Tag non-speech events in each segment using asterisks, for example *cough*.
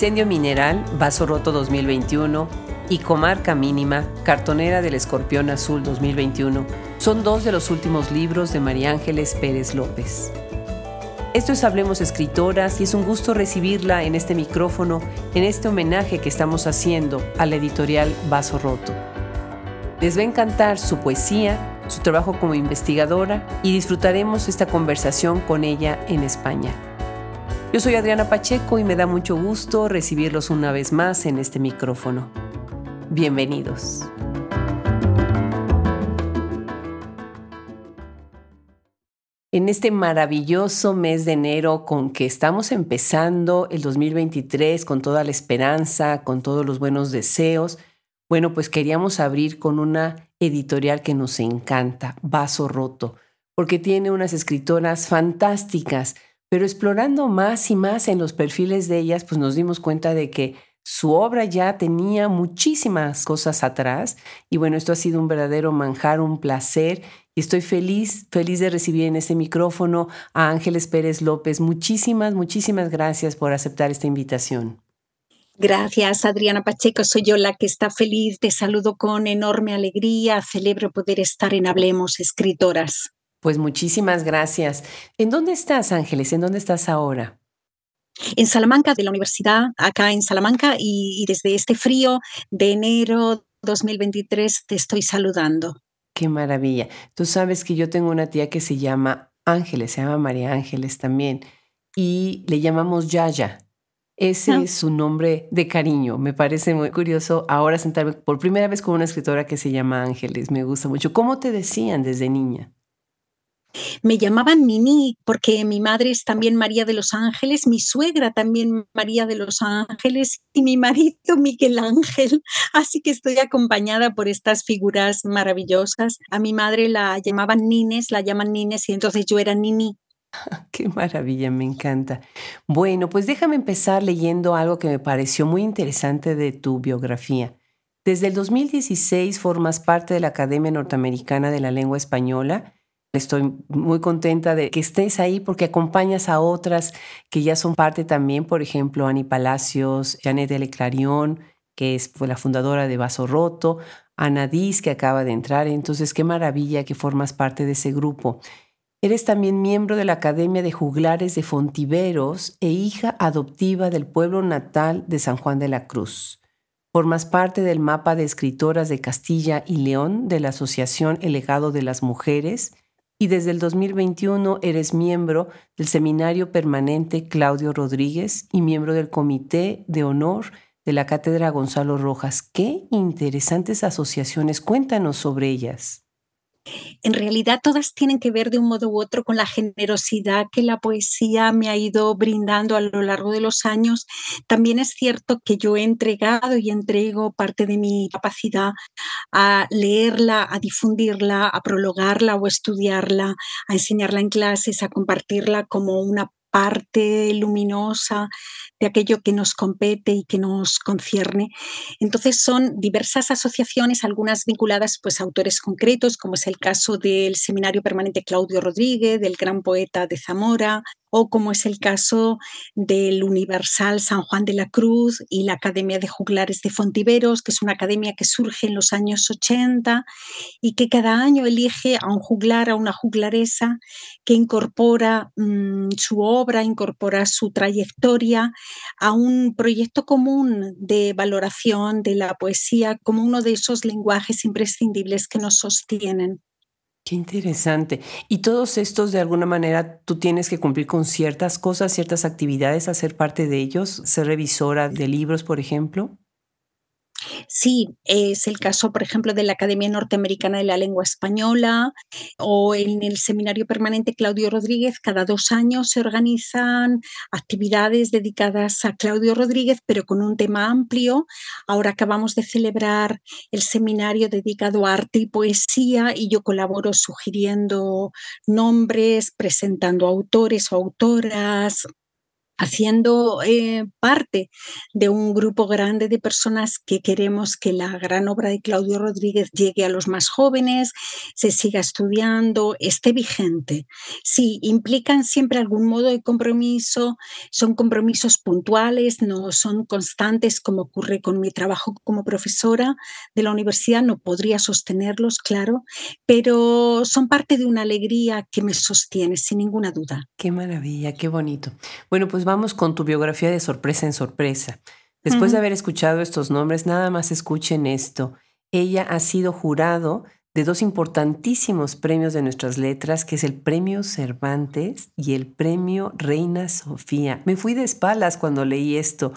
Incendio Mineral, Vaso Roto 2021 y Comarca Mínima, Cartonera del Escorpión Azul 2021 son dos de los últimos libros de María Ángeles Pérez López. Esto es Hablemos Escritoras y es un gusto recibirla en este micrófono en este homenaje que estamos haciendo a la editorial Vaso Roto. Les va a encantar su poesía, su trabajo como investigadora y disfrutaremos esta conversación con ella en España. Yo soy Adriana Pacheco y me da mucho gusto recibirlos una vez más en este micrófono. Bienvenidos. En este maravilloso mes de enero con que estamos empezando el 2023 con toda la esperanza, con todos los buenos deseos, bueno, pues queríamos abrir con una editorial que nos encanta, Vaso Roto, porque tiene unas escritoras fantásticas pero explorando más y más en los perfiles de ellas, pues nos dimos cuenta de que su obra ya tenía muchísimas cosas atrás y bueno, esto ha sido un verdadero manjar, un placer y estoy feliz, feliz de recibir en este micrófono a Ángeles Pérez López. Muchísimas, muchísimas gracias por aceptar esta invitación. Gracias, Adriana Pacheco. Soy yo la que está feliz. Te saludo con enorme alegría. Celebro poder estar en Hablemos Escritoras. Pues muchísimas gracias. ¿En dónde estás, Ángeles? ¿En dónde estás ahora? En Salamanca, de la universidad, acá en Salamanca, y, desde este frío de enero 2023 te estoy saludando. Qué maravilla. Tú sabes que yo tengo una tía que se llama Ángeles, se llama María Ángeles también, y le llamamos Yaya. Ese ah. es su nombre de cariño. Me parece muy curioso ahora sentarme por primera vez con una escritora que se llama Ángeles. Me gusta mucho. ¿Cómo te decían desde niña? Me llamaban Nini porque mi madre es también María de los Ángeles, mi suegra también María de los Ángeles y mi marido Miguel Ángel. *laughs* Así que estoy acompañada por estas figuras maravillosas. A mi madre la llamaban Nines, la llaman Nines y entonces yo era Nini. *laughs* Qué maravilla, me encanta. Bueno, pues déjame empezar leyendo algo que me pareció muy interesante de tu biografía. Desde el 2016 formas parte de la Academia Norteamericana de la Lengua Española Estoy muy contenta de que estés ahí porque acompañas a otras que ya son parte también, por ejemplo, Ani Palacios, Janet L. Clarion, que es, fue la fundadora de Vaso Roto, Ana Diz, que acaba de entrar. Entonces, qué maravilla que formas parte de ese grupo. Eres también miembro de la Academia de Juglares de Fontiveros e hija adoptiva del pueblo natal de San Juan de la Cruz. Formas parte del mapa de escritoras de Castilla y León de la Asociación El Legado de las Mujeres y desde el 2021 eres miembro del Seminario Permanente Claudio Rodríguez y miembro del Comité de Honor de la Cátedra Gonzalo Rojas. Qué interesantes asociaciones. Cuéntanos sobre ellas. En realidad todas tienen que ver de un modo u otro con la generosidad que la poesía me ha ido brindando a lo largo de los años. También es cierto que yo he entregado y entrego parte de mi capacidad a leerla, a difundirla, a prologarla o estudiarla, a enseñarla en clases, a compartirla como una parte luminosa de aquello que nos compete y que nos concierne. Entonces son diversas asociaciones, algunas vinculadas pues, a autores concretos, como es el caso del Seminario Permanente Claudio Rodríguez, del gran poeta de Zamora, o como es el caso del Universal San Juan de la Cruz y la Academia de Juglares de Fontiveros, que es una academia que surge en los años 80 y que cada año elige a un juglar, a una juglaresa, que incorpora mm, su obra, incorpora su trayectoria a un proyecto común de valoración de la poesía como uno de esos lenguajes imprescindibles que nos sostienen. Qué interesante. Y todos estos, de alguna manera, tú tienes que cumplir con ciertas cosas, ciertas actividades, hacer parte de ellos, ser revisora de libros, por ejemplo. Sí, es el caso, por ejemplo, de la Academia Norteamericana de la Lengua Española o en el Seminario Permanente Claudio Rodríguez. Cada dos años se organizan actividades dedicadas a Claudio Rodríguez, pero con un tema amplio. Ahora acabamos de celebrar el seminario dedicado a arte y poesía y yo colaboro sugiriendo nombres, presentando autores o autoras, haciendo eh, parte de un grupo grande de personas que queremos que la gran obra de Claudio Rodríguez llegue a los más jóvenes, se siga estudiando, esté vigente. Sí, implican siempre algún modo de compromiso, son compromisos puntuales, no son constantes como ocurre con mi trabajo como profesora de la universidad, no podría sostenerlos, claro, pero son parte de una alegría que me sostiene, sin ninguna duda. Qué maravilla, qué bonito. Bueno, pues vamos con tu biografía de sorpresa en sorpresa. Después de haber escuchado estos nombres, nada más escuchen esto. Ella ha sido jurado de dos importantísimos premios de nuestras letras, que es el Premio Cervantes y el Premio Reina Sofía. Me fui de espaldas cuando leí esto.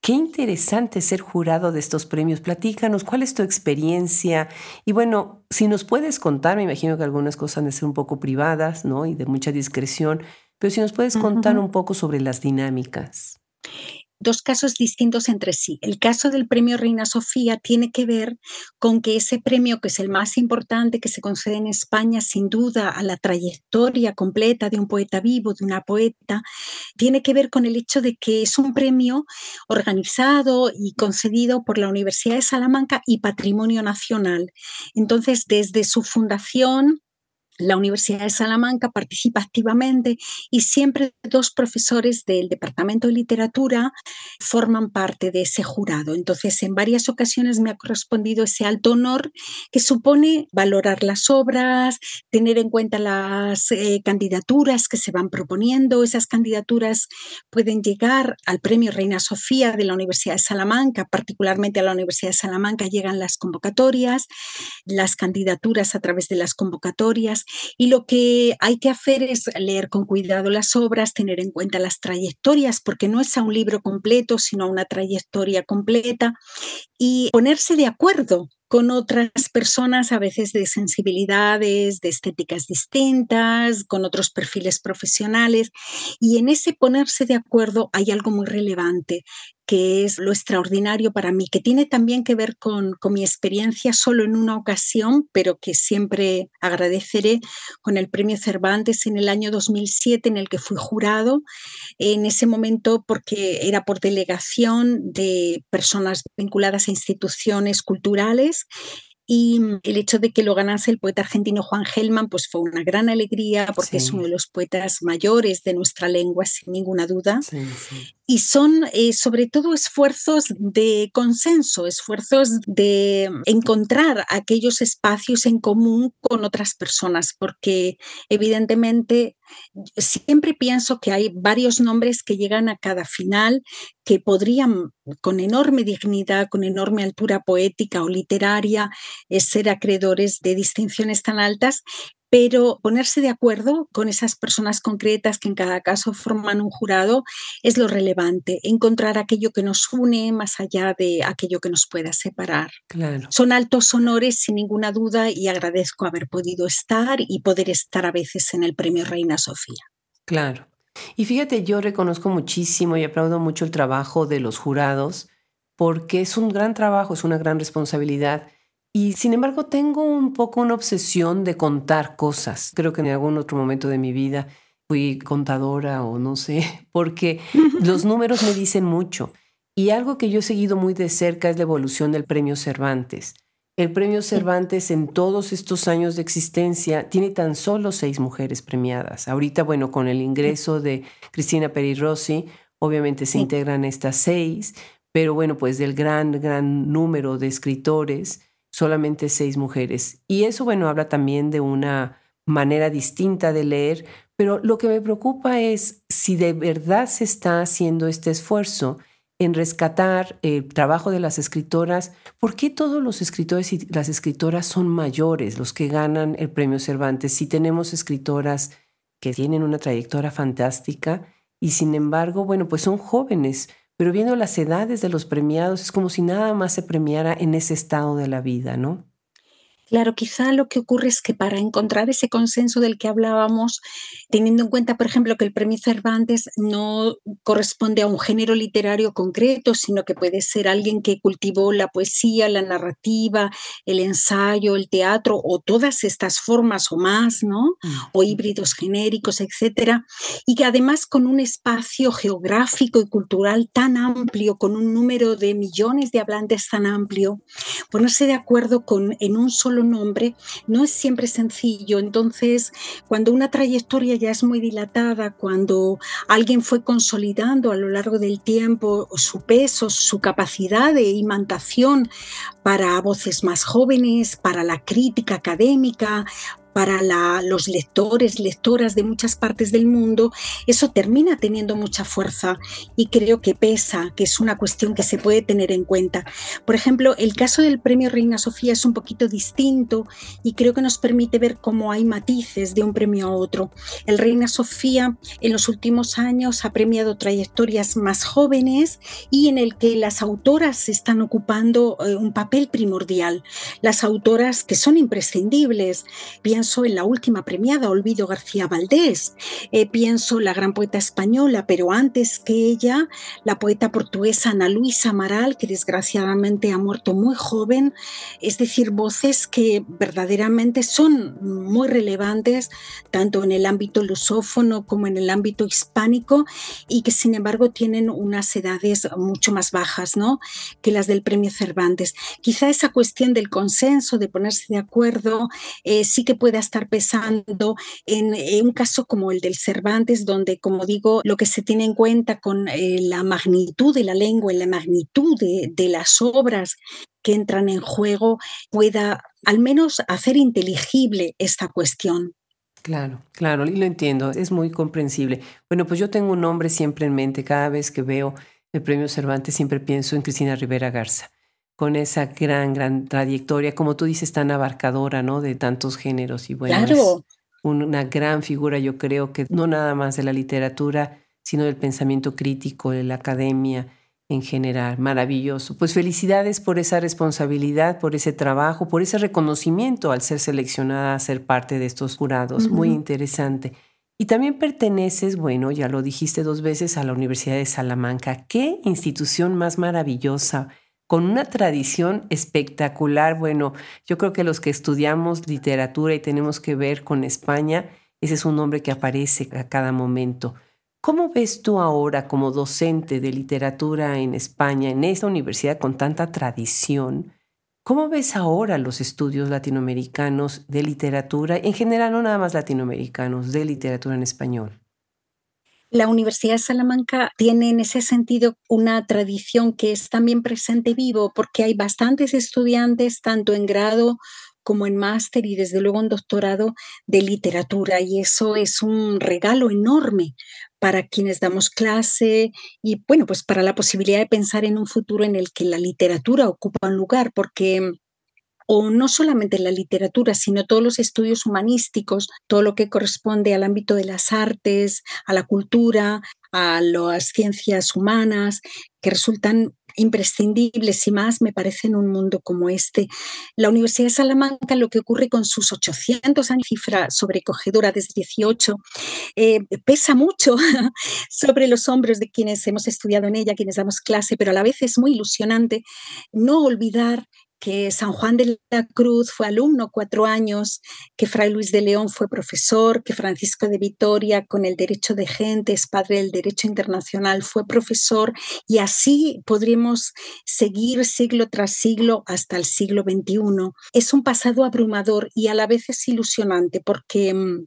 Qué interesante ser jurado de estos premios. Platícanos, ¿cuál es tu experiencia? Y bueno, si nos puedes contar, me imagino que algunas cosas han de ser un poco privadas, ¿no? Y de mucha discreción, pero si nos puedes contar un poco sobre las dinámicas dos casos distintos entre sí. El caso del premio Reina Sofía tiene que ver con que ese premio, que es el más importante que se concede en España, sin duda a la trayectoria completa de un poeta vivo, de una poeta, tiene que ver con el hecho de que es un premio organizado y concedido por la Universidad de Salamanca y Patrimonio Nacional. Entonces, desde su fundación, la Universidad de Salamanca participa activamente y siempre dos profesores del Departamento de Literatura forman parte de ese jurado. Entonces, en varias ocasiones me ha correspondido ese alto honor que supone valorar las obras, tener en cuenta las eh, candidaturas que se van proponiendo. Esas candidaturas pueden llegar al Premio Reina Sofía de la Universidad de Salamanca, particularmente a la Universidad de Salamanca llegan las convocatorias, las candidaturas a través de las convocatorias y lo que hay que hacer es leer con cuidado las obras, tener en cuenta las trayectorias, porque no es a un libro completo, sino a una trayectoria completa y ponerse de acuerdo con otras personas, a veces de sensibilidades, de estéticas distintas, con otros perfiles profesionales. Y en ese ponerse de acuerdo hay algo muy relevante, que es lo extraordinario para mí, que tiene también que ver con, mi experiencia solo en una ocasión, pero que siempre agradeceré con el Premio Cervantes en el año 2007 en el que fui jurado, en ese momento porque era por delegación de personas vinculadas a instituciones culturales y el hecho de que lo ganase el poeta argentino Juan Gelman, pues fue una gran alegría porque es uno de los poetas mayores de nuestra lengua, sin ninguna duda. Y son eh, sobre todo esfuerzos de consenso, esfuerzos de encontrar aquellos espacios en común con otras personas, porque evidentemente siempre pienso que hay varios nombres que llegan a cada final que podrían con enorme dignidad, con enorme altura poética o literaria, eh, ser acreedores de distinciones tan altas, pero ponerse de acuerdo con esas personas concretas que en cada caso forman un jurado es lo relevante, encontrar aquello que nos une más allá de aquello que nos pueda separar. Claro. Son altos honores sin ninguna duda y agradezco haber podido estar y poder estar a veces en el Premio Reina Sofía. Claro. Y fíjate, yo reconozco muchísimo y aplaudo mucho el trabajo de los jurados porque es un gran trabajo, es una gran responsabilidad y sin embargo tengo un poco una obsesión de contar cosas. Creo que en algún otro momento de mi vida fui contadora o no sé, *laughs* porque *laughs* los números me dicen mucho. Y algo que yo he seguido muy de cerca es la evolución del premio Cervantes. El premio Cervantes en todos estos años de existencia tiene tan solo seis mujeres premiadas. Ahorita, bueno, con el ingreso de Cristina Peri Rossi, obviamente se integran estas seis, pero bueno, pues del gran, gran número de escritores, solamente seis mujeres. Y eso, bueno, habla también de una manera distinta de leer, pero lo que me preocupa es si de verdad se está haciendo este esfuerzo en rescatar el trabajo de las escritoras, ¿por qué todos los escritores y las escritoras son mayores los que ganan el premio Cervantes? Si tenemos escritoras que tienen una trayectoria fantástica y sin embargo, bueno, pues son jóvenes pero viendo las edades de los premiados es como si nada más se premiara en ese estado de la vida, ¿no? Claro, quizá lo que ocurre es que para encontrar ese consenso del que hablábamos, teniendo en cuenta, por ejemplo, que el premio Cervantes no corresponde a un género literario concreto, sino que puede ser alguien que cultivó la poesía, la narrativa, el ensayo, el teatro o todas estas formas o más, ¿no? O híbridos genéricos, etcétera, y que además con un espacio geográfico y cultural tan amplio, con un número de millones de hablantes tan amplio, ponerse de acuerdo con en un solo nombre no es siempre sencillo. Entonces, cuando una trayectoria ya es muy dilatada, cuando alguien fue consolidando a lo largo del tiempo su peso, su capacidad de imantación para voces más jóvenes, para la crítica académica, para los lectores, lectoras de muchas partes del mundo, eso termina teniendo mucha fuerza y creo que pesa, que es una cuestión que se puede tener en cuenta. Por ejemplo, el caso del premio Reina Sofía es un poquito distinto y creo que nos permite ver cómo hay matices de un premio a otro. El Reina Sofía en los últimos años ha premiado trayectorias más jóvenes y en el que las autoras están ocupando eh, un papel primordial. Las autoras que son imprescindibles, bien en la última premiada, Olvido García Valdés, eh, pienso la gran poeta española, pero antes que ella, la poeta portuguesa Ana Luisa Amaral, que desgraciadamente ha muerto muy joven, es decir, voces que verdaderamente son muy relevantes tanto en el ámbito lusófono como en el ámbito hispánico y que sin embargo tienen unas edades mucho más bajas ¿no? que las del premio Cervantes. Quizá esa cuestión del consenso, de ponerse de acuerdo, eh, sí que puede estar pesando en, un caso como el del Cervantes, donde, como digo, lo que se tiene en cuenta con eh, la magnitud de la lengua y la magnitud de, de las obras que entran en juego, pueda al menos hacer inteligible esta cuestión. Claro, claro, y lo entiendo, es muy comprensible. Bueno, pues yo tengo un nombre siempre en mente, cada vez que veo el premio Cervantes siempre pienso en Cristina Rivera Garza con esa gran, gran trayectoria, como tú dices, tan abarcadora, ¿no? De tantos géneros y bueno, claro. una gran figura, yo creo que no nada más de la literatura, sino del pensamiento crítico, de la academia en general. Maravilloso. Pues felicidades por esa responsabilidad, por ese trabajo, por ese reconocimiento al ser seleccionada a ser parte de estos jurados. Muy interesante. Y también perteneces, bueno, ya lo dijiste dos veces, a la Universidad de Salamanca. Qué institución más maravillosa con una tradición espectacular. Bueno, yo creo que los que estudiamos literatura y tenemos que ver con España, ese es un nombre que aparece a cada momento. ¿Cómo ves tú ahora como docente de literatura en España, en esta universidad con tanta tradición? ¿Cómo ves ahora los estudios latinoamericanos de literatura, en general no nada más latinoamericanos, de literatura en español? La Universidad de Salamanca tiene en ese sentido una tradición que es también presente vivo porque hay bastantes estudiantes, tanto en grado como en máster y desde luego en doctorado de literatura y eso es un regalo enorme para quienes damos clase y bueno, pues para la posibilidad de pensar en un futuro en el que la literatura ocupa un lugar porque o no solamente la literatura, sino todos los estudios humanísticos, todo lo que corresponde al ámbito de las artes, a la cultura, a las ciencias humanas, que resultan imprescindibles y más, me parece, en un mundo como este. La Universidad de Salamanca, lo que ocurre con sus 800 años, cifra sobrecogedora desde 18, eh, pesa mucho *laughs* sobre los hombros de quienes hemos estudiado en ella, quienes damos clase, pero a la vez es muy ilusionante no olvidar que San Juan de la Cruz fue alumno cuatro años, que Fray Luis de León fue profesor, que Francisco de Vitoria con el derecho de gente es padre del derecho internacional, fue profesor y así podríamos seguir siglo tras siglo hasta el siglo XXI. Es un pasado abrumador y a la vez es ilusionante porque mm,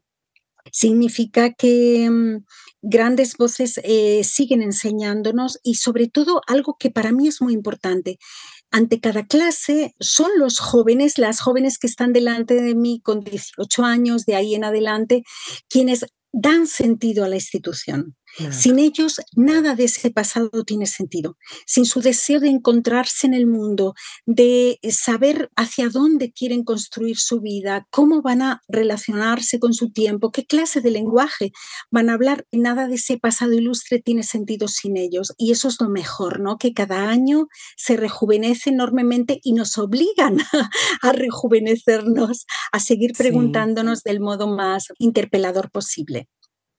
significa que mm, grandes voces eh, siguen enseñándonos y sobre todo algo que para mí es muy importante, ante cada clase son los jóvenes, las jóvenes que están delante de mí con 18 años, de ahí en adelante, quienes dan sentido a la institución. Sin ellos, nada de ese pasado tiene sentido. Sin su deseo de encontrarse en el mundo, de saber hacia dónde quieren construir su vida, cómo van a relacionarse con su tiempo, qué clase de lenguaje van a hablar, nada de ese pasado ilustre tiene sentido sin ellos. Y eso es lo mejor, ¿no? Que cada año se rejuvenece enormemente y nos obligan *laughs* a rejuvenecernos, a seguir preguntándonos del modo más interpelador posible.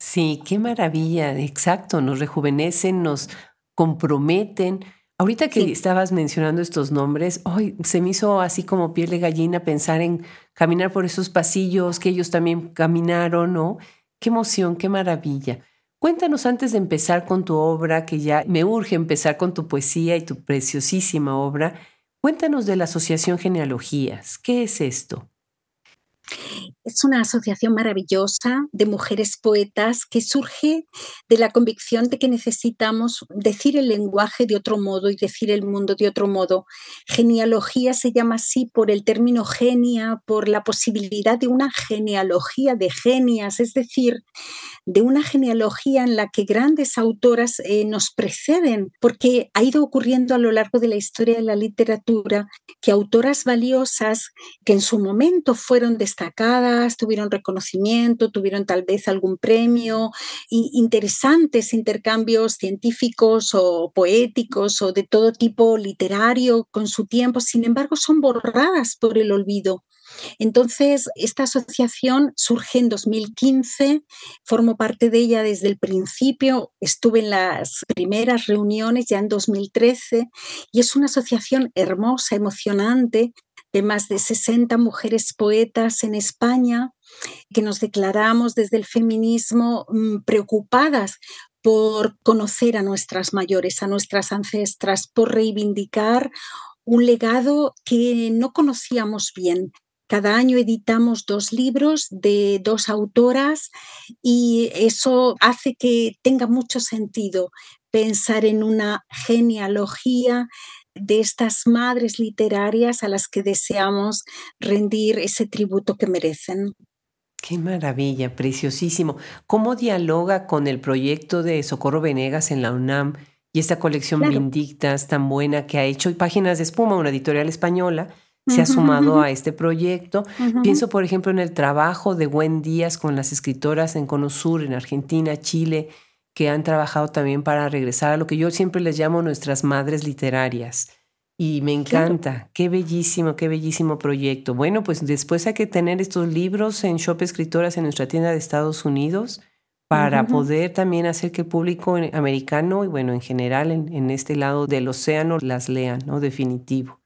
Sí, qué maravilla, exacto, nos rejuvenecen, nos comprometen. Ahorita que estabas mencionando estos nombres, hoy se me hizo así como piel de gallina pensar en caminar por esos pasillos que ellos también caminaron, ¿no? Qué emoción, qué maravilla. Cuéntanos antes de empezar con tu obra, que ya me urge empezar con tu poesía y tu preciosísima obra, cuéntanos de la Asociación Genealogías. ¿Qué es esto? Es una asociación maravillosa de mujeres poetas que surge de la convicción de que necesitamos decir el lenguaje de otro modo y decir el mundo de otro modo. Genealogía se llama así por el término genia, por la posibilidad de una genealogía de genias, es decir, de una genealogía en la que grandes autoras eh, nos preceden, porque ha ido ocurriendo a lo largo de la historia de la literatura que autoras valiosas que en su momento fueron destacadas, tuvieron reconocimiento, tuvieron tal vez algún premio, y interesantes intercambios científicos o poéticos o de todo tipo literario con su tiempo, sin embargo son borradas por el olvido. Entonces, esta asociación surge en 2015, formo parte de ella desde el principio, estuve en las primeras reuniones ya en 2013 y es una asociación hermosa, emocionante, de más de 60 mujeres poetas en España que nos declaramos desde el feminismo mm, preocupadas por conocer a nuestras mayores, a nuestras ancestras, por reivindicar un legado que no conocíamos bien, cada año editamos dos libros de dos autoras y eso hace que tenga mucho sentido pensar en una genealogía de estas madres literarias a las que deseamos rendir ese tributo que merecen. Qué maravilla, preciosísimo. ¿Cómo dialoga con el proyecto de Socorro Venegas en la UNAM y esta colección Vindictas tan buena que ha hecho Páginas de Espuma, una editorial española? se ha sumado a este proyecto. Pienso, por ejemplo, en el trabajo de Buen Díaz con las escritoras en Cono Sur, en Argentina, Chile, que han trabajado también para regresar a lo que yo siempre les llamo nuestras madres literarias. Y me encanta, qué bellísimo, qué bellísimo proyecto. Bueno, pues después hay que tener estos libros en Shop Escritoras en nuestra tienda de Estados Unidos para poder también hacer que el público americano y bueno, en general en, en este lado del océano las lean, ¿no? Definitivo.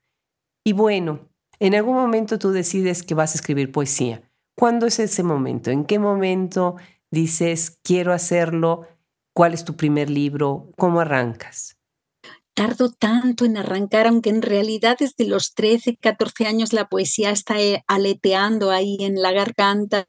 Y bueno, en algún momento tú decides que vas a escribir poesía. ¿Cuándo es ese momento? ¿En qué momento dices, quiero hacerlo? ¿Cuál es tu primer libro? ¿Cómo arrancas? Tardo tanto en arrancar, aunque en realidad desde los 13, 14 años la poesía está eh, aleteando ahí en la garganta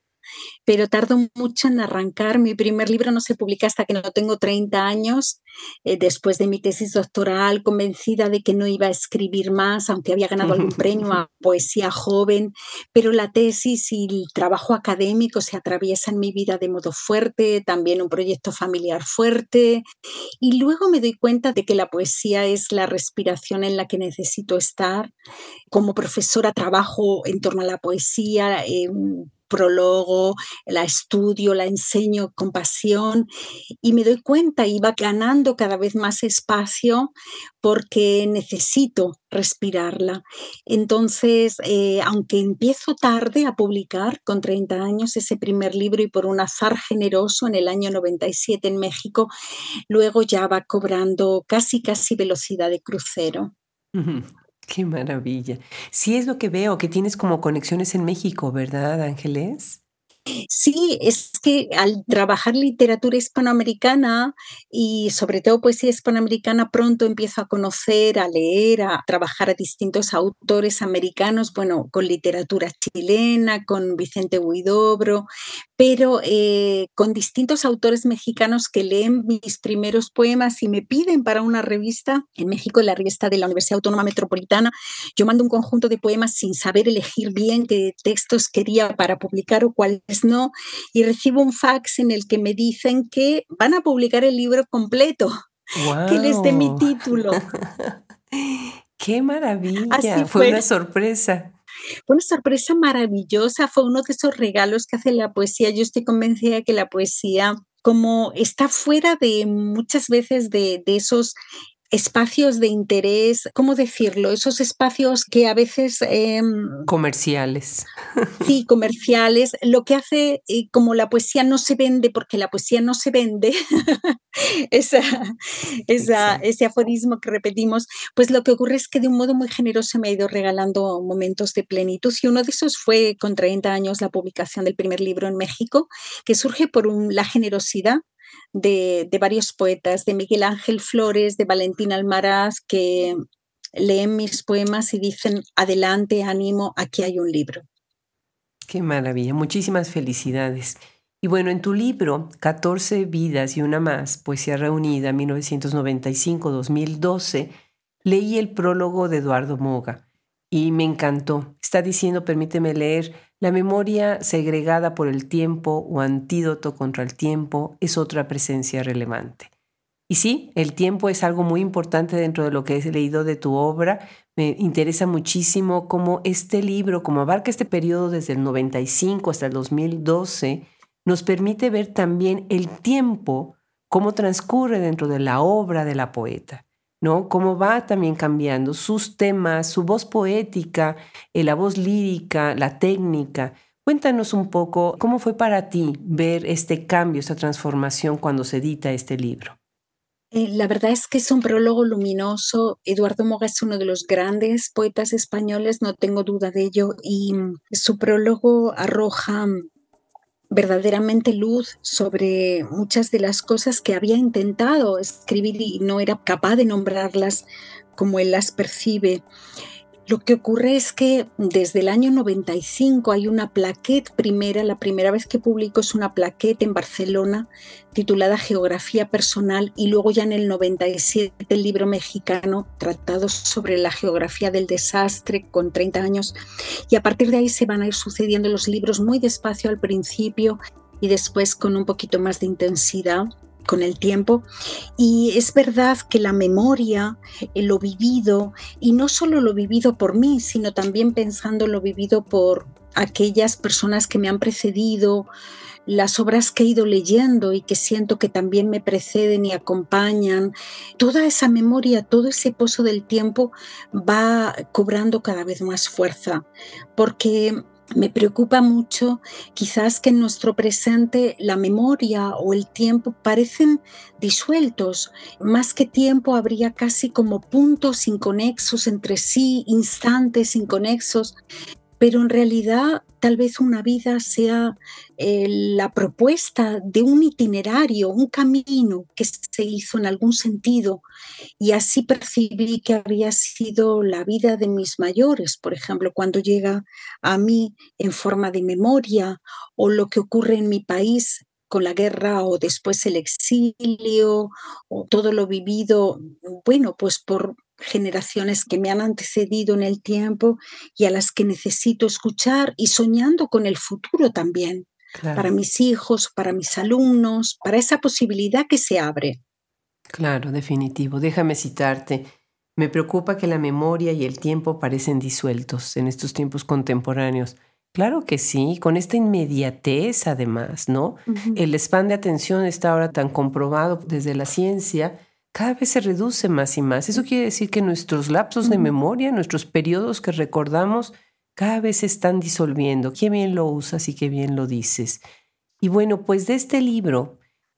pero tardo mucho en arrancar. Mi primer libro no se publica hasta que no tengo 30 años, eh, después de mi tesis doctoral, convencida de que no iba a escribir más, aunque había ganado algún *laughs* premio a poesía joven, pero la tesis y el trabajo académico se atraviesan mi vida de modo fuerte, también un proyecto familiar fuerte, y luego me doy cuenta de que la poesía es la respiración en la que necesito estar. Como profesora trabajo en torno a la poesía. Eh, prólogo, la estudio, la enseño con pasión y me doy cuenta va ganando cada vez más espacio porque necesito respirarla. Entonces, eh, aunque empiezo tarde a publicar, con 30 años, ese primer libro y por un azar generoso en el año 97 en México, luego ya va cobrando casi, casi velocidad de crucero. Qué maravilla. Sí es lo que veo, que tienes como conexiones en México, ¿verdad, Ángeles? Sí, es que al trabajar literatura hispanoamericana y sobre todo poesía hispanoamericana, pronto empiezo a conocer, a leer, a trabajar a distintos autores americanos, bueno, con literatura chilena, con Vicente Huidobro, pero eh, con distintos autores mexicanos que leen mis primeros poemas y me piden para una revista, en México, la revista de la Universidad Autónoma Metropolitana, yo mando un conjunto de poemas sin saber elegir bien qué textos quería para publicar o cuáles no, y recibo un fax en el que me dicen que van a publicar el libro completo, que les dé mi título. *laughs* ¡Qué maravilla! fue una sorpresa. Fue una sorpresa maravillosa, fue uno de esos regalos que hace la poesía. Yo estoy convencida de que la poesía como está fuera de muchas veces de, de esos espacios de interés, ¿cómo decirlo? Esos espacios que a veces... Em, comerciales. Sí, comerciales. Lo que hace, eh, como la poesía no se vende, porque la poesía no se vende, *laughs* esa, ese aforismo que repetimos, pues lo que ocurre es que de un modo muy generoso me ha ido regalando momentos de plenitud y uno de esos fue con 30 años la publicación del primer libro en México, que surge por la generosidad de, varios poetas, de Miguel Ángel Flores, de Valentín Almaraz, que leen mis poemas y dicen, adelante, ánimo, aquí hay un libro. Qué maravilla, muchísimas felicidades. Y bueno, en tu libro, 14 vidas y una más, Poesía Reunida, 1995-2012, leí el prólogo de Eduardo Moga y me encantó. Está diciendo, permíteme leer, la memoria segregada por el tiempo o antídoto contra el tiempo es otra presencia relevante. Y sí, el tiempo es algo muy importante dentro de lo que he leído de tu obra. Me interesa muchísimo cómo este libro, como abarca este periodo desde el 95 hasta el 2012, nos permite ver también el tiempo, cómo transcurre dentro de la obra de la poeta. ¿No? Cómo va también cambiando sus temas, su voz poética, eh, la voz lírica, la técnica. Cuéntanos un poco cómo fue para ti ver este cambio, esta transformación cuando se edita este libro. Eh, la verdad es que es un prólogo luminoso. Eduardo Moga es uno de los grandes poetas españoles, no tengo duda de ello, y mm, su prólogo arroja mm, verdaderamente luz sobre muchas de las cosas que había intentado escribir y no era capaz de nombrarlas como él las percibe. Lo que ocurre es que desde el año 95 hay una plaqueta primera, la primera vez que publico es una plaqueta en Barcelona titulada Geografía Personal y luego ya en el 97 el libro mexicano tratado sobre la geografía del desastre con 30 años y a partir de ahí se van a ir sucediendo los libros muy despacio al principio y después con un poquito más de intensidad con el tiempo. Y es verdad que la memoria, eh, lo vivido, y no solo lo vivido por mí, sino también pensando lo vivido por aquellas personas que me han precedido, las obras que he ido leyendo y que siento que también me preceden y acompañan, toda esa memoria, todo ese pozo del tiempo va cobrando cada vez más fuerza, porque me preocupa mucho quizás que en nuestro presente la memoria o el tiempo parecen disueltos. Más que tiempo habría casi como puntos inconexos entre sí, instantes inconexos pero en realidad tal vez una vida sea eh, la propuesta de un itinerario, un camino que se hizo en algún sentido. Y así percibí que había sido la vida de mis mayores, por ejemplo, cuando llega a mí en forma de memoria o lo que ocurre en mi país con la guerra o después el exilio o todo lo vivido, bueno, pues por generaciones que me han antecedido en el tiempo y a las que necesito escuchar y soñando con el futuro también, para mis hijos, para mis alumnos, para esa posibilidad que se abre. Claro, definitivo. Déjame citarte. Me preocupa que la memoria y el tiempo parecen disueltos en estos tiempos contemporáneos. Claro que sí, con esta inmediatez además, ¿no? El span de atención está ahora tan comprobado desde la ciencia cada vez se reduce más y más. Eso quiere decir que nuestros lapsos de memoria, nuestros periodos que recordamos, cada vez se están disolviendo. Qué bien lo usas y qué bien lo dices. Y bueno, pues de este libro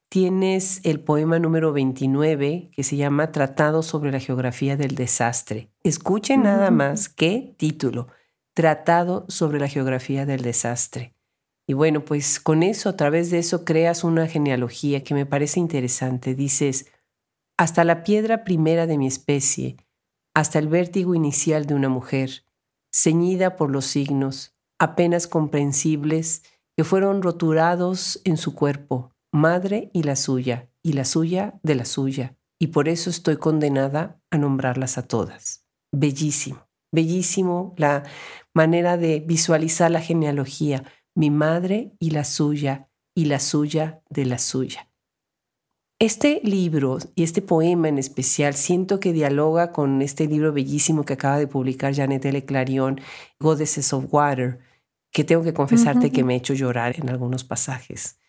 tienes el poema número 29 que se llama Tratado sobre la Geografía del Desastre. Escuchen nada más qué título, Tratado sobre la Geografía del Desastre. Y bueno, pues con eso, a través de eso, creas una genealogía que me parece interesante. Dices, hasta la piedra primera de mi especie, hasta el vértigo inicial de una mujer, ceñida por los signos, apenas comprensibles, que fueron roturados en su cuerpo, madre y la suya, y la suya de la suya, y por eso estoy condenada a nombrarlas a todas. Bellísimo, bellísimo la manera de visualizar la genealogía, mi madre y la suya, y la suya de la suya. Este libro y este poema en especial siento que dialoga con este libro bellísimo que acaba de publicar Janet L. Clarion, Goddesses of Water, que tengo que confesarte que me ha hecho llorar en algunos pasajes.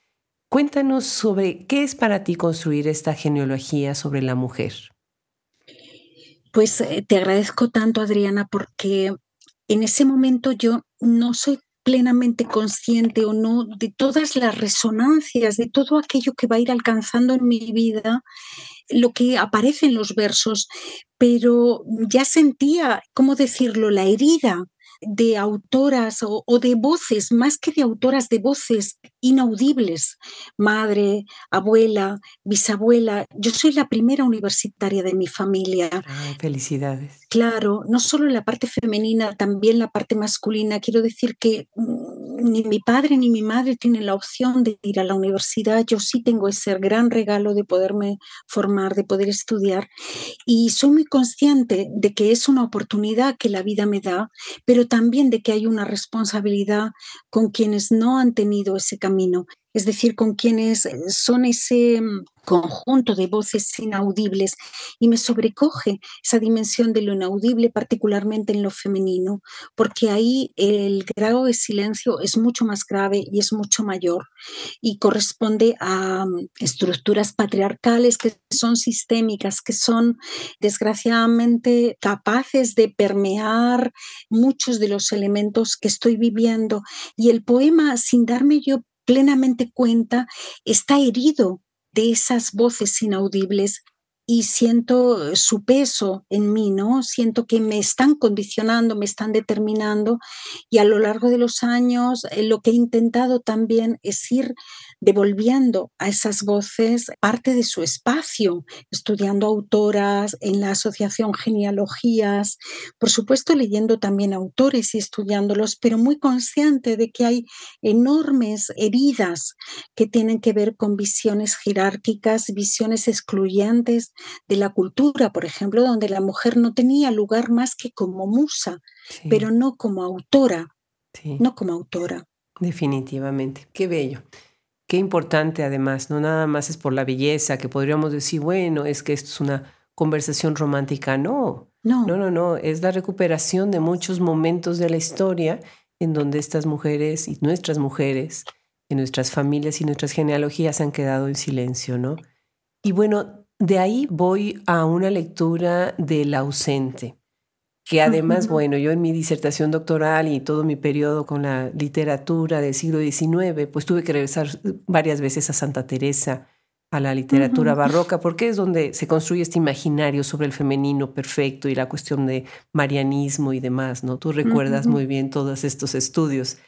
Cuéntanos sobre qué es para ti construir esta genealogía sobre la mujer. Pues eh, te agradezco tanto, Adriana, porque en ese momento yo no soy plenamente consciente o no de todas las resonancias, de todo aquello que va a ir alcanzando en mi vida, lo que aparece en los versos, pero ya sentía, ¿cómo decirlo?, la herida de autoras o, de voces, más que de autoras, de voces inaudibles, madre, abuela, bisabuela. Yo soy la primera universitaria de mi familia. felicidades. Claro, no solo la parte femenina, también la parte masculina. Quiero decir que mm, ni mi padre ni mi madre tienen la opción de ir a la universidad. Yo sí tengo ese gran regalo de poderme formar, de poder estudiar. Y soy muy consciente de que es una oportunidad que la vida me da, pero también de que hay una responsabilidad con quienes no han tenido ese camino es decir, con quienes son ese mm, conjunto de voces inaudibles y me sobrecoge esa dimensión de lo inaudible, particularmente en lo femenino, porque ahí el grado de silencio es mucho más grave y es mucho mayor y corresponde a mm, estructuras patriarcales que son sistémicas, que son desgraciadamente capaces de permear muchos de los elementos que estoy viviendo. Y el poema, sin darme yo plenamente cuenta, está herido de esas voces inaudibles y siento su peso en mí, ¿no? Siento que me están condicionando, me están determinando y a lo largo de los años eh, lo que he intentado también es ir devolviendo a esas voces parte de su espacio, estudiando autoras en la asociación genealogías, por supuesto leyendo también autores y estudiándolos, pero muy consciente de que hay enormes heridas que tienen que ver con visiones jerárquicas, visiones excluyentes de la cultura, por ejemplo, donde la mujer no tenía lugar más que como musa, pero no como autora, no como autora. Definitivamente, qué bello. Qué importante además, no nada más es por la belleza, que podríamos decir, bueno, es que esto es una conversación romántica. No, no, no, no, no. es la recuperación de muchos momentos de la historia en donde estas mujeres y nuestras mujeres, en nuestras familias y nuestras genealogías han quedado en silencio, ¿no? Y bueno, de ahí voy a una lectura del ausente que además, bueno, yo en mi disertación doctoral y todo mi periodo con la literatura del siglo XIX, pues tuve que regresar varias veces a Santa Teresa, a la literatura barroca, porque es donde se construye este imaginario sobre el femenino perfecto y la cuestión de marianismo y demás, ¿no? Tú recuerdas muy bien todos estos estudios.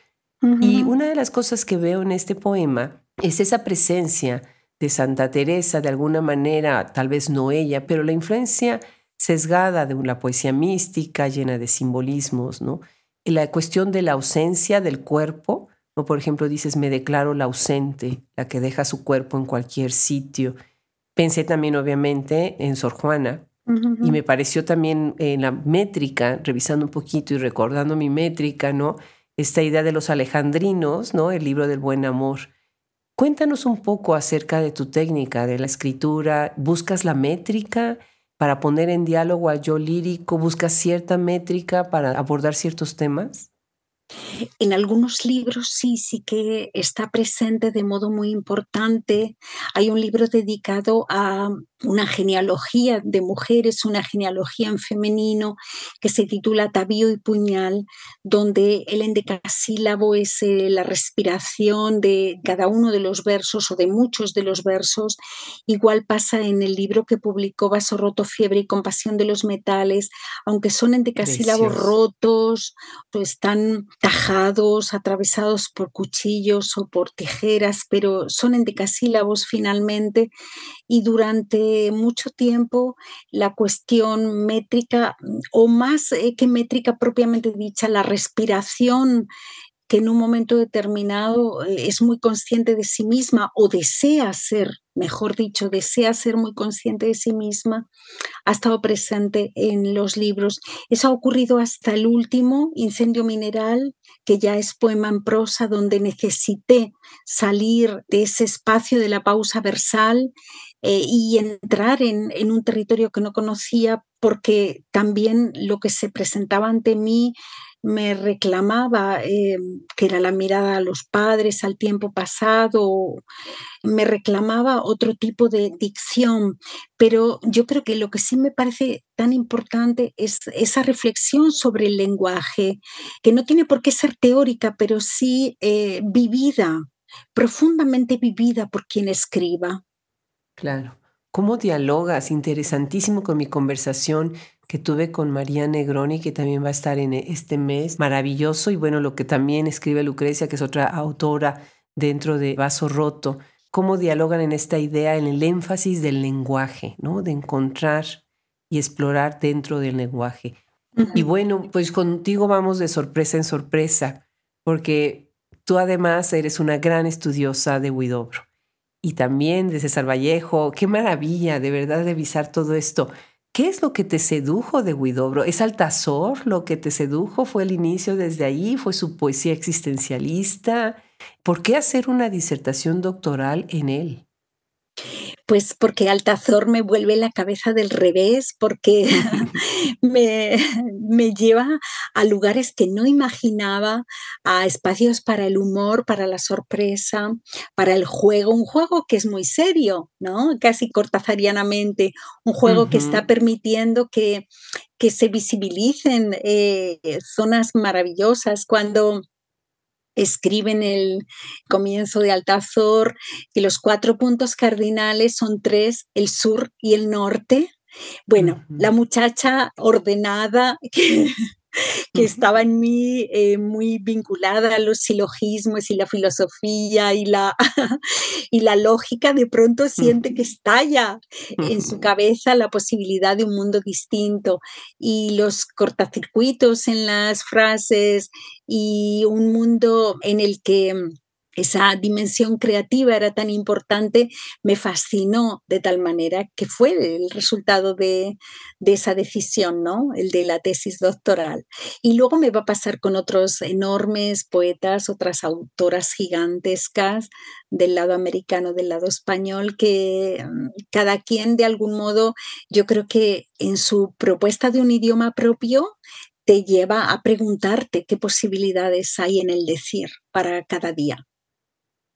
Y una de las cosas que veo en este poema es esa presencia de Santa Teresa, de alguna manera, tal vez no ella, pero la influencia sesgada de una poesía mística llena de simbolismos, ¿no? Y la cuestión de la ausencia del cuerpo, ¿no? Por ejemplo, dices, me declaro la ausente, la que deja su cuerpo en cualquier sitio. Pensé también, obviamente, en Sor Juana, y me pareció también en la métrica, revisando un poquito y recordando mi métrica, ¿no? Esta idea de los alejandrinos, ¿no? El libro del buen amor. Cuéntanos un poco acerca de tu técnica, de la escritura. ¿Buscas la métrica? Para poner en diálogo a yo lírico? ¿Buscas cierta métrica para abordar ciertos temas? En algunos libros sí, sí que está presente de modo muy importante. Hay un libro dedicado a una genealogía de mujeres, una genealogía en femenino que se titula Tavío y Puñal, donde el endecasílabo es eh, la respiración de cada uno de los versos o de muchos de los versos. Igual pasa en el libro que publicó Vaso Roto, Fiebre y Compasión de los Metales, aunque son endecasílabos rotos, están tajados, atravesados por cuchillos o por tijeras, pero son endecasílabos finalmente. Y durante mucho tiempo la cuestión métrica o más eh, que métrica propiamente dicha, la respiración que en un momento determinado eh, es muy consciente de sí misma o desea ser, mejor dicho, desea ser muy consciente de sí misma, ha estado presente en los libros. Eso ha ocurrido hasta el último, Incendio Mineral, que ya es poema en prosa, donde necesité salir de ese espacio de la pausa versal eh, y entrar en, en, un territorio que no conocía porque también lo que se presentaba ante mí me reclamaba eh, que era la mirada a los padres, al tiempo pasado, me reclamaba otro tipo de dicción, pero yo creo que lo que sí me parece tan importante es esa reflexión sobre el lenguaje, que no tiene por qué ser teórica, pero sí eh, vivida, profundamente vivida por quien escriba. Claro. ¿Cómo dialogas? Interesantísimo con mi conversación que tuve con María Negroni, que también va a estar en este mes. Maravilloso. Y bueno, lo que también escribe Lucrecia, que es otra autora dentro de Vaso Roto. Cómo dialogan en esta idea, en el énfasis del lenguaje, ¿no? De encontrar y explorar dentro del lenguaje. Y bueno, pues contigo vamos de sorpresa en sorpresa, porque tú además eres una gran estudiosa de Huidobro. Y también de César Vallejo. Qué maravilla, de verdad, revisar todo esto. ¿Qué es lo que te sedujo de Huidobro? ¿Es Altazor lo que te sedujo? ¿Fue el inicio desde ahí? ¿Fue su poesía existencialista? ¿Por qué hacer una disertación doctoral en él? Pues porque Altazor me vuelve la cabeza del revés, porque *laughs* *laughs* me, me, lleva a lugares que no imaginaba, a espacios para el humor, para la sorpresa, para el juego, un juego que es muy serio, ¿no? Casi cortazarianamente, un juego que está permitiendo que, que se visibilicen eh, zonas maravillosas cuando escribe en el comienzo de Altazor que los cuatro puntos cardinales son tres, el sur y el norte. Bueno, la muchacha ordenada que, que estaba en mí eh, muy vinculada a los silogismos y la filosofía y la, *laughs* y la lógica, de pronto siente que estalla en su cabeza la posibilidad de un mundo distinto y los cortacircuitos en las frases y un mundo en el que esa dimensión creativa era tan importante, me fascinó de tal manera que fue el resultado de, esa decisión, ¿no? El de la tesis doctoral. Y luego me va a pasar con otros enormes poetas, otras autoras gigantescas del lado americano, del lado español, que mm, cada quien de algún modo, yo creo que en su propuesta de un idioma propio, te lleva a preguntarte qué posibilidades hay en el decir para cada día.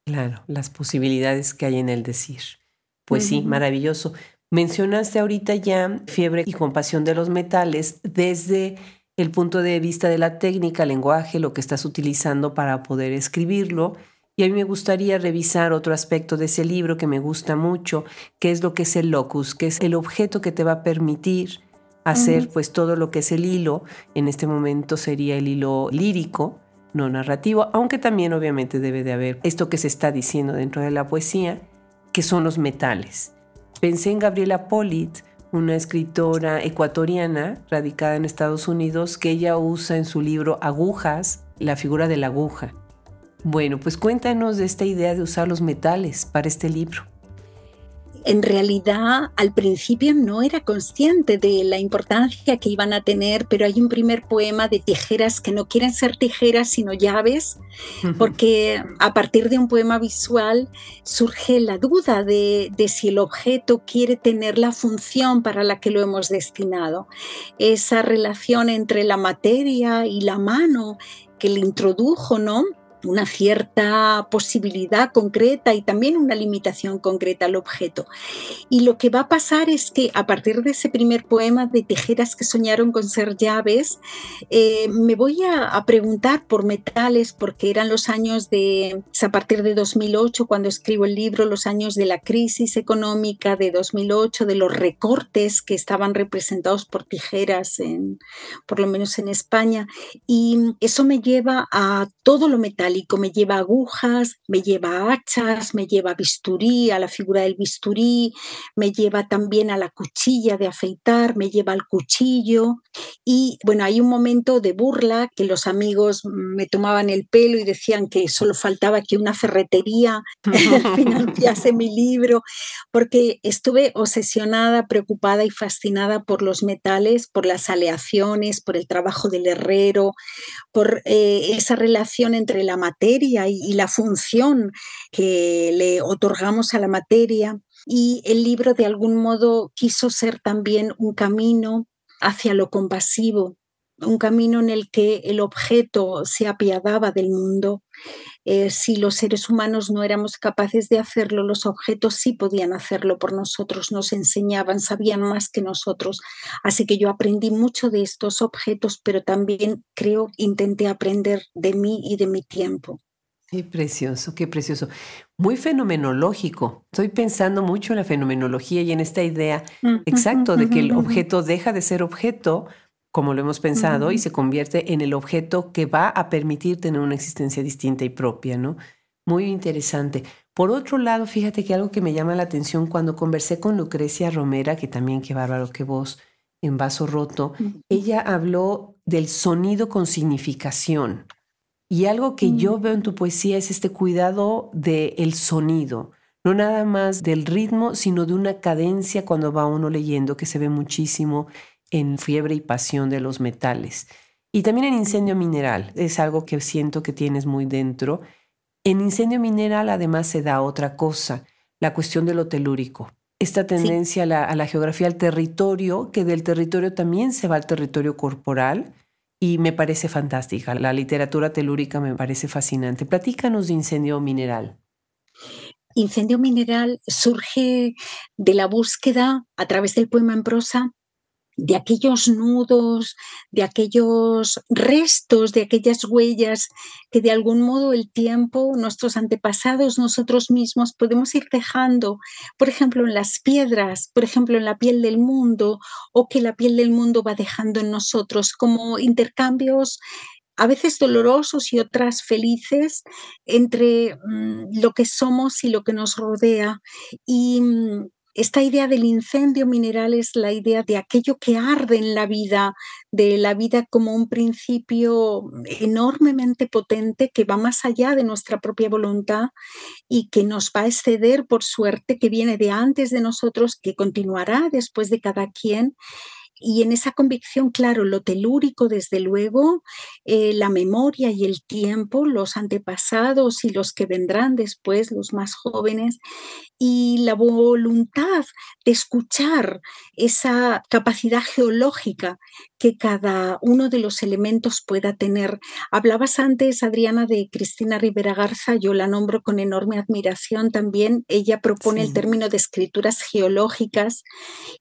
Claro, las posibilidades que hay en el decir. Pues sí, maravilloso. Mencionaste ahorita ya fiebre y compasión de los metales desde el punto de vista de la técnica, lenguaje, lo que estás utilizando para poder escribirlo. Y a mí me gustaría revisar otro aspecto de ese libro que me gusta mucho, que es lo que es el locus, que es el objeto que te va a permitir hacer pues todo lo que es el hilo. En este momento sería el hilo lírico, no narrativo, aunque también obviamente debe de haber esto que se está diciendo dentro de la poesía, que son los metales. Pensé en Gabriela Polit, una escritora ecuatoriana radicada en Estados Unidos, que ella usa en su libro Agujas la figura de la aguja. Bueno, pues cuéntanos de esta idea de usar los metales para este libro en realidad al principio no era consciente de la importancia que iban a tener, pero hay un primer poema de tijeras que no quieren ser tijeras sino llaves, porque a partir de un poema visual surge la duda de, de, si el objeto quiere tener la función para la que lo hemos destinado. Esa relación entre la materia y la mano que le introdujo, ¿no? Una cierta posibilidad concreta y también una limitación concreta al objeto. Y lo que va a pasar es que a partir de ese primer poema de Tijeras que soñaron con ser llaves, eh, me voy a, preguntar por metales, porque eran los años de, a partir de 2008, cuando escribo el libro, los años de la crisis económica de 2008, de los recortes que estaban representados por tijeras, en, por lo menos en España. Y eso me lleva a todo lo metálico me lleva agujas, me lleva hachas, me lleva bisturí, a la figura del bisturí, me lleva también a la cuchilla de afeitar, me lleva al cuchillo. Y bueno, hay un momento de burla que los amigos me tomaban el pelo y decían que solo faltaba que una ferretería *laughs* financiase mi libro, porque estuve obsesionada, preocupada y fascinada por los metales, por las aleaciones, por el trabajo del herrero, por eh, esa relación entre la materia y, la función que le otorgamos a la materia. Y el libro de algún modo quiso ser también un camino hacia lo compasivo, un camino en el que el objeto se apiadaba del mundo. Eh, si los seres humanos no éramos capaces de hacerlo, los objetos sí podían hacerlo por nosotros, nos enseñaban, sabían más que nosotros. Así que yo aprendí mucho de estos objetos, pero también creo intenté aprender de mí y de mi tiempo. Qué precioso, qué precioso. Muy fenomenológico. Estoy pensando mucho en la fenomenología y en esta idea, exacto, de que el objeto deja de ser objeto como lo hemos pensado, y se convierte en el objeto que va a permitir tener una existencia distinta y propia, ¿no? Muy interesante. Por otro lado, fíjate que algo que me llama la atención cuando conversé con Lucrecia Romera, que también qué bárbaro que vos en vaso roto, ella habló del sonido con significación. Y algo que yo mm. veo en tu poesía es este cuidado del sonido, no nada más del ritmo, sino de una cadencia cuando va uno leyendo, que se ve muchísimo en Fiebre y Pasión de los Metales. Y también en Incendio Mineral, es algo que siento que tienes muy dentro. En Incendio Mineral además se da otra cosa, la cuestión de lo telúrico. Esta tendencia a, la, a la geografía, al territorio, que del territorio también se va al territorio corporal, y me parece fantástica. La literatura telúrica me parece fascinante. Platícanos de Incendio Mineral. Incendio Mineral surge de la búsqueda a través del poema en prosa de aquellos nudos, de aquellos restos, de aquellas huellas que de algún modo el tiempo, nuestros antepasados, nosotros mismos podemos ir dejando, por ejemplo, en las piedras, por ejemplo, en la piel del mundo, o que la piel del mundo va dejando en nosotros como intercambios a veces dolorosos y otras felices entre mm, lo que somos y lo que nos rodea. Y mm, esta idea del incendio mineral es la idea de aquello que arde en la vida, de la vida como un principio enormemente potente que va más allá de nuestra propia voluntad y que nos va a exceder por suerte, que viene de antes de nosotros, que continuará después de cada quien y en esa convicción, claro, lo telúrico, desde luego, eh, la memoria y el tiempo, los antepasados y los que vendrán después, los más jóvenes, y la voluntad de escuchar esa capacidad geológica que cada uno de los elementos pueda tener. Hablabas antes, Adriana, de Cristina Rivera Garza, yo la nombro con enorme admiración también. Ella propone el término de escrituras geológicas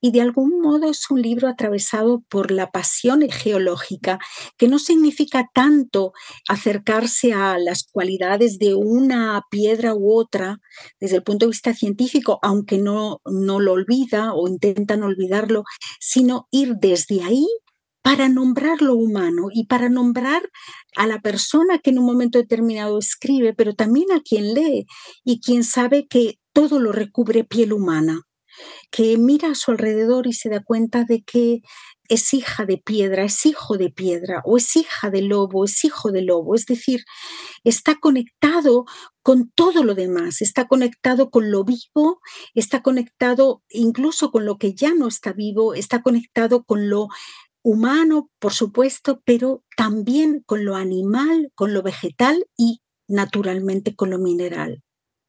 y de algún modo es un libro atravesado por la pasión geológica, que no significa tanto acercarse a las cualidades de una piedra u otra desde el punto de vista científico, aunque no, no lo olvida o intentan olvidarlo, sino ir desde ahí para nombrar lo humano y para nombrar a la persona que en un momento determinado escribe, pero también a quien lee y quien sabe que todo lo recubre piel humana, que mira a su alrededor y se da cuenta de que es hija de piedra, es hijo de piedra, o es hija de lobo, es hijo de lobo, es decir, está conectado con todo lo demás, está conectado con lo vivo, está conectado incluso con lo que ya no está vivo, está conectado con lo humano, por supuesto, pero también con lo animal, con lo vegetal y naturalmente con lo mineral.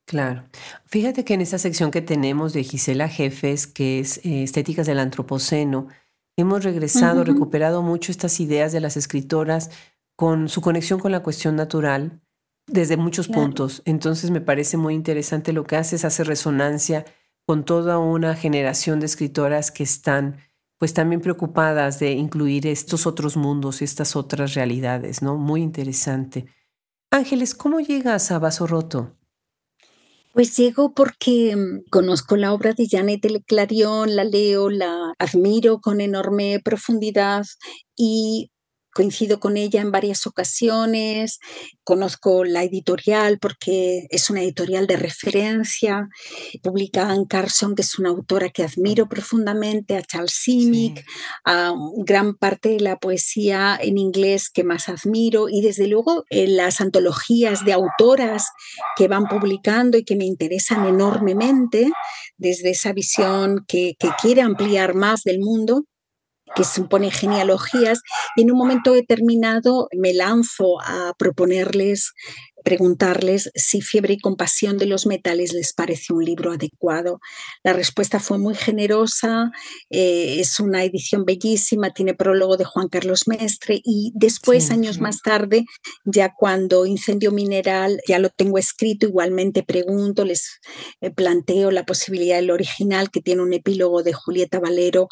Claro. Fíjate que en esa sección que tenemos de Gisela Jefes, que es eh, Estéticas del Antropoceno, hemos regresado, recuperado mucho estas ideas de las escritoras con su conexión con la cuestión natural desde muchos puntos. Entonces me parece muy interesante lo que haces, hace resonancia con toda una generación de escritoras que están pues también preocupadas de incluir estos otros mundos, estas otras realidades, ¿no? Muy interesante. Ángeles, ¿cómo llegas a Vaso Roto? Pues llego porque mm, conozco la obra de Janet Clarion, la leo, la admiro con enorme profundidad y coincido con ella en varias ocasiones, conozco la editorial porque es una editorial de referencia, publica Anne Carson, que es una autora que admiro profundamente, a Charles Simic, a gran parte de la poesía en inglés que más admiro y desde luego en las antologías de autoras que van publicando y que me interesan enormemente desde esa visión que, que quiere ampliar más del mundo que supone genealogías, y en un momento determinado me lanzo a proponerles preguntarles si Fiebre y Compasión de los Metales les parece un libro adecuado. La respuesta fue muy generosa, eh, es una edición bellísima, tiene prólogo de Juan Carlos Mestre y después, años más tarde, ya cuando Incendio Mineral, ya lo tengo escrito, igualmente pregunto, les eh, planteo la posibilidad del original que tiene un epílogo de Julieta Valero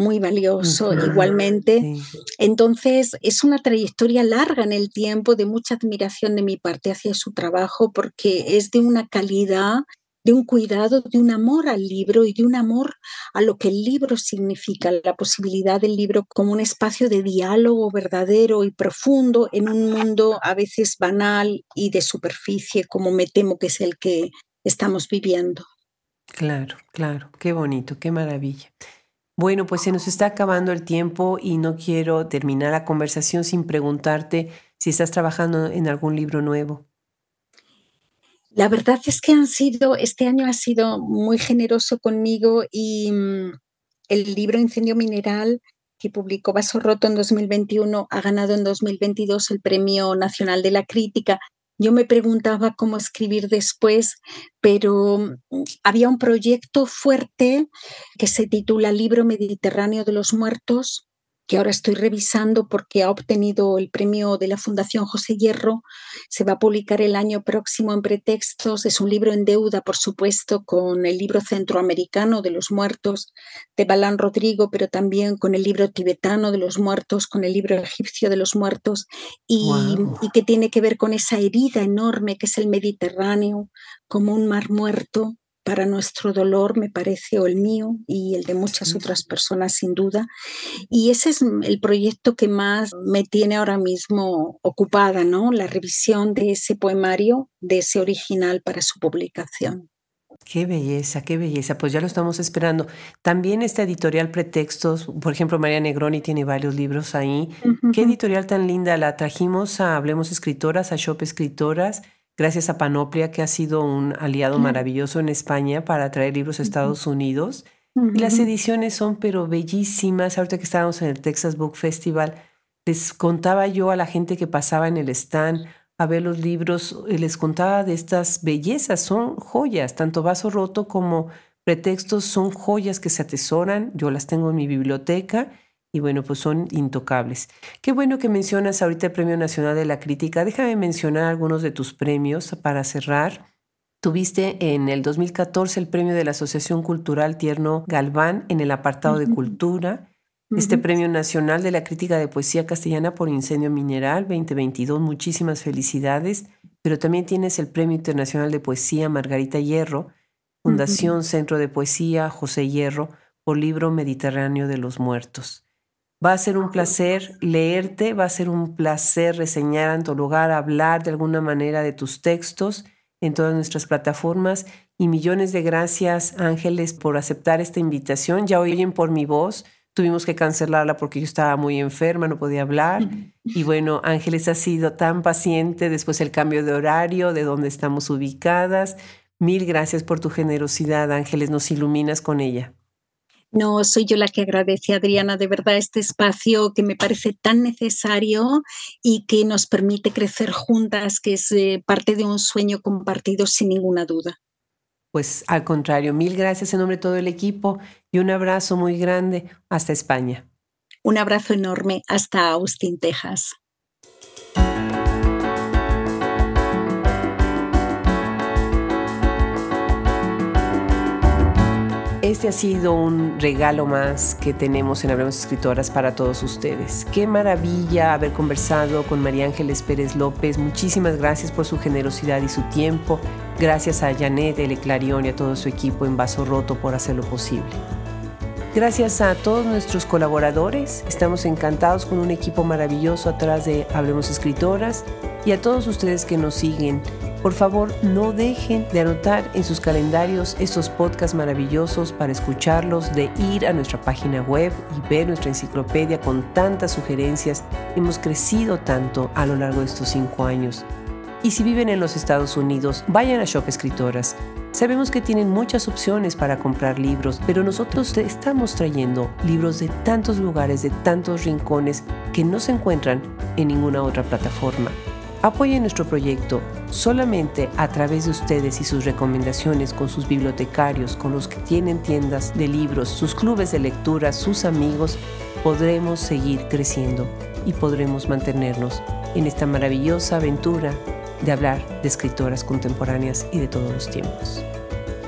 muy valioso igualmente. Entonces, es una trayectoria larga en el tiempo de mucha admiración de mi parte hacia su trabajo porque es de una calidad, de un cuidado, de un amor al libro y de un amor a lo que el libro significa, la posibilidad del libro como un espacio de diálogo verdadero y profundo en un mundo a veces banal y de superficie, como me temo que es el que estamos viviendo. Claro, claro, qué bonito, qué maravilla. Bueno, pues se nos está acabando el tiempo y no quiero terminar la conversación sin preguntarte si estás trabajando en algún libro nuevo. La verdad es que han sido, este año ha sido muy generoso conmigo y mm, el libro Incendio Mineral que publicó Vaso Roto en 2021 ha ganado en 2022 el Premio Nacional de la Crítica. Yo me preguntaba cómo escribir después, pero mm, había un proyecto fuerte que se titula Libro Mediterráneo de los Muertos, que ahora estoy revisando porque ha obtenido el premio de la Fundación José Hierro. Se va a publicar el año próximo en Pretextos. Es un libro en deuda, por supuesto, con el libro centroamericano de los muertos de Balán Rodrigo, pero también con el libro tibetano de los muertos, con el libro egipcio de los muertos, y, y que tiene que ver con esa herida enorme que es el Mediterráneo, como un mar muerto para nuestro dolor, me parece, o el mío y el de muchas otras personas sin duda. Y ese es el proyecto que más me tiene ahora mismo ocupada, ¿no? La revisión de ese poemario, de ese original para su publicación. Qué belleza, qué belleza. Pues ya lo estamos esperando. También esta editorial Pretextos, por ejemplo, María Negroni tiene varios libros ahí. Qué editorial tan linda. La trajimos a Hablemos Escritoras, a Shop Escritoras gracias a Panoplia, que ha sido un aliado maravilloso en España para traer libros a Estados Unidos. Y las ediciones son pero bellísimas. Ahorita que estábamos en el Texas Book Festival, les contaba yo a la gente que pasaba en el stand a ver los libros, eh, les contaba de estas bellezas, son joyas, tanto vaso roto como pretextos son joyas que se atesoran, yo las tengo en mi biblioteca y bueno, pues son intocables. Qué bueno que mencionas ahorita el Premio Nacional de la Crítica. Déjame mencionar algunos de tus premios para cerrar. Tuviste en el 2014 el premio de la Asociación Cultural Tierno Galván en el apartado de Cultura. Este Premio Nacional de la Crítica de Poesía Castellana por Incendio Mineral 2022. Muchísimas felicidades. Pero también tienes el Premio Internacional de Poesía Margarita Hierro, Fundación Centro de Poesía José Hierro por Libro Mediterráneo de los Muertos. Va a ser un placer leerte, va a ser un placer reseñar en tu lugar, hablar de alguna manera de tus textos en todas nuestras plataformas. Y millones de gracias, Ángeles, por aceptar esta invitación. Ya oyen por mi voz. Tuvimos que cancelarla porque yo estaba muy enferma, no podía hablar. *laughs* Y bueno, Ángeles ha sido tan paciente después del cambio de horario, de donde estamos ubicadas. Mil gracias por tu generosidad, Ángeles. Nos iluminas con ella. No, soy yo la que agradece, Adriana, de verdad este espacio que me parece tan necesario y que nos permite crecer juntas, que es eh, parte de un sueño compartido sin ninguna duda. Pues al contrario, mil gracias en nombre de todo el equipo y un abrazo muy grande hasta España. Un abrazo enorme hasta Austin, Texas. Este ha sido un regalo más que tenemos en Hablemos Escritoras para todos ustedes. Qué maravilla haber conversado con María Ángeles Pérez López. Muchísimas gracias por su generosidad y su tiempo. Gracias a Janet, El Clarion y a todo su equipo en Vaso Roto por hacerlo posible. Gracias a todos nuestros colaboradores, estamos encantados con un equipo maravilloso atrás de Hablemos Escritoras y a todos ustedes que nos siguen. Por favor, no dejen de anotar en sus calendarios estos podcasts maravillosos para escucharlos, de ir a nuestra página web y ver nuestra enciclopedia con tantas sugerencias. Hemos crecido tanto a lo largo de estos cinco años. Y si viven en los Estados Unidos, vayan a Shop Escritoras. Sabemos que tienen muchas opciones para comprar libros, pero nosotros estamos trayendo libros de tantos lugares, de tantos rincones que no se encuentran en ninguna otra plataforma. Apoyen nuestro proyecto solamente a través de ustedes y sus recomendaciones con sus bibliotecarios, con los que tienen tiendas de libros, sus clubes de lectura, sus amigos, podremos seguir creciendo y podremos mantenernos en esta maravillosa aventura de hablar de escritoras contemporáneas y de todos los tiempos.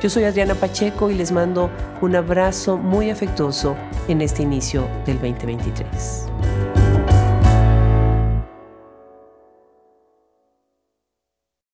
Yo soy Adriana Pacheco y les mando un abrazo muy afectuoso en este inicio del 2023.